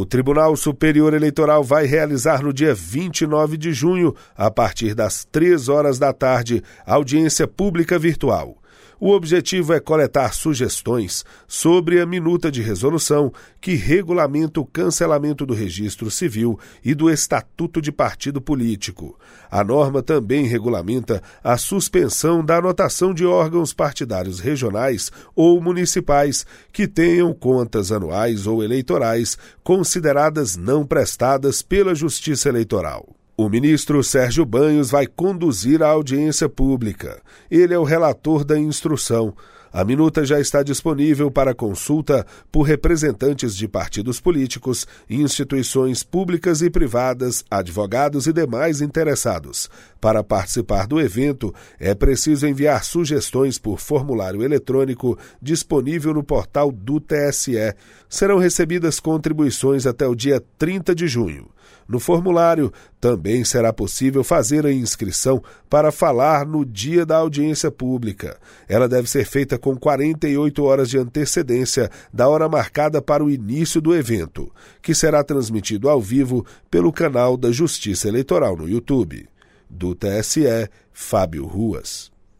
O Tribunal Superior Eleitoral vai realizar no dia 29 de junho, a partir das três horas da tarde, audiência pública virtual. O objetivo é coletar sugestões sobre a minuta de resolução que regulamenta o cancelamento do registro civil e do estatuto de partido político. A norma também regulamenta a suspensão da anotação de órgãos partidários regionais ou municipais que tenham contas anuais ou eleitorais consideradas não prestadas pela Justiça Eleitoral. O ministro Sérgio Banhos vai conduzir a audiência pública. Ele é o relator da instrução. A minuta já está disponível para consulta por representantes de partidos políticos, instituições públicas e privadas, advogados e demais interessados. Para participar do evento, é preciso enviar sugestões por formulário eletrônico disponível no portal do TSE. Serão recebidas contribuições até o dia 30 de junho. No formulário, também será possível fazer a inscrição para falar no dia da audiência pública. Ela deve ser feita com 48 horas de antecedência da hora marcada para o início do evento, que será transmitido ao vivo pelo canal da Justiça Eleitoral no YouTube. Do TSE, Fábio Ruas.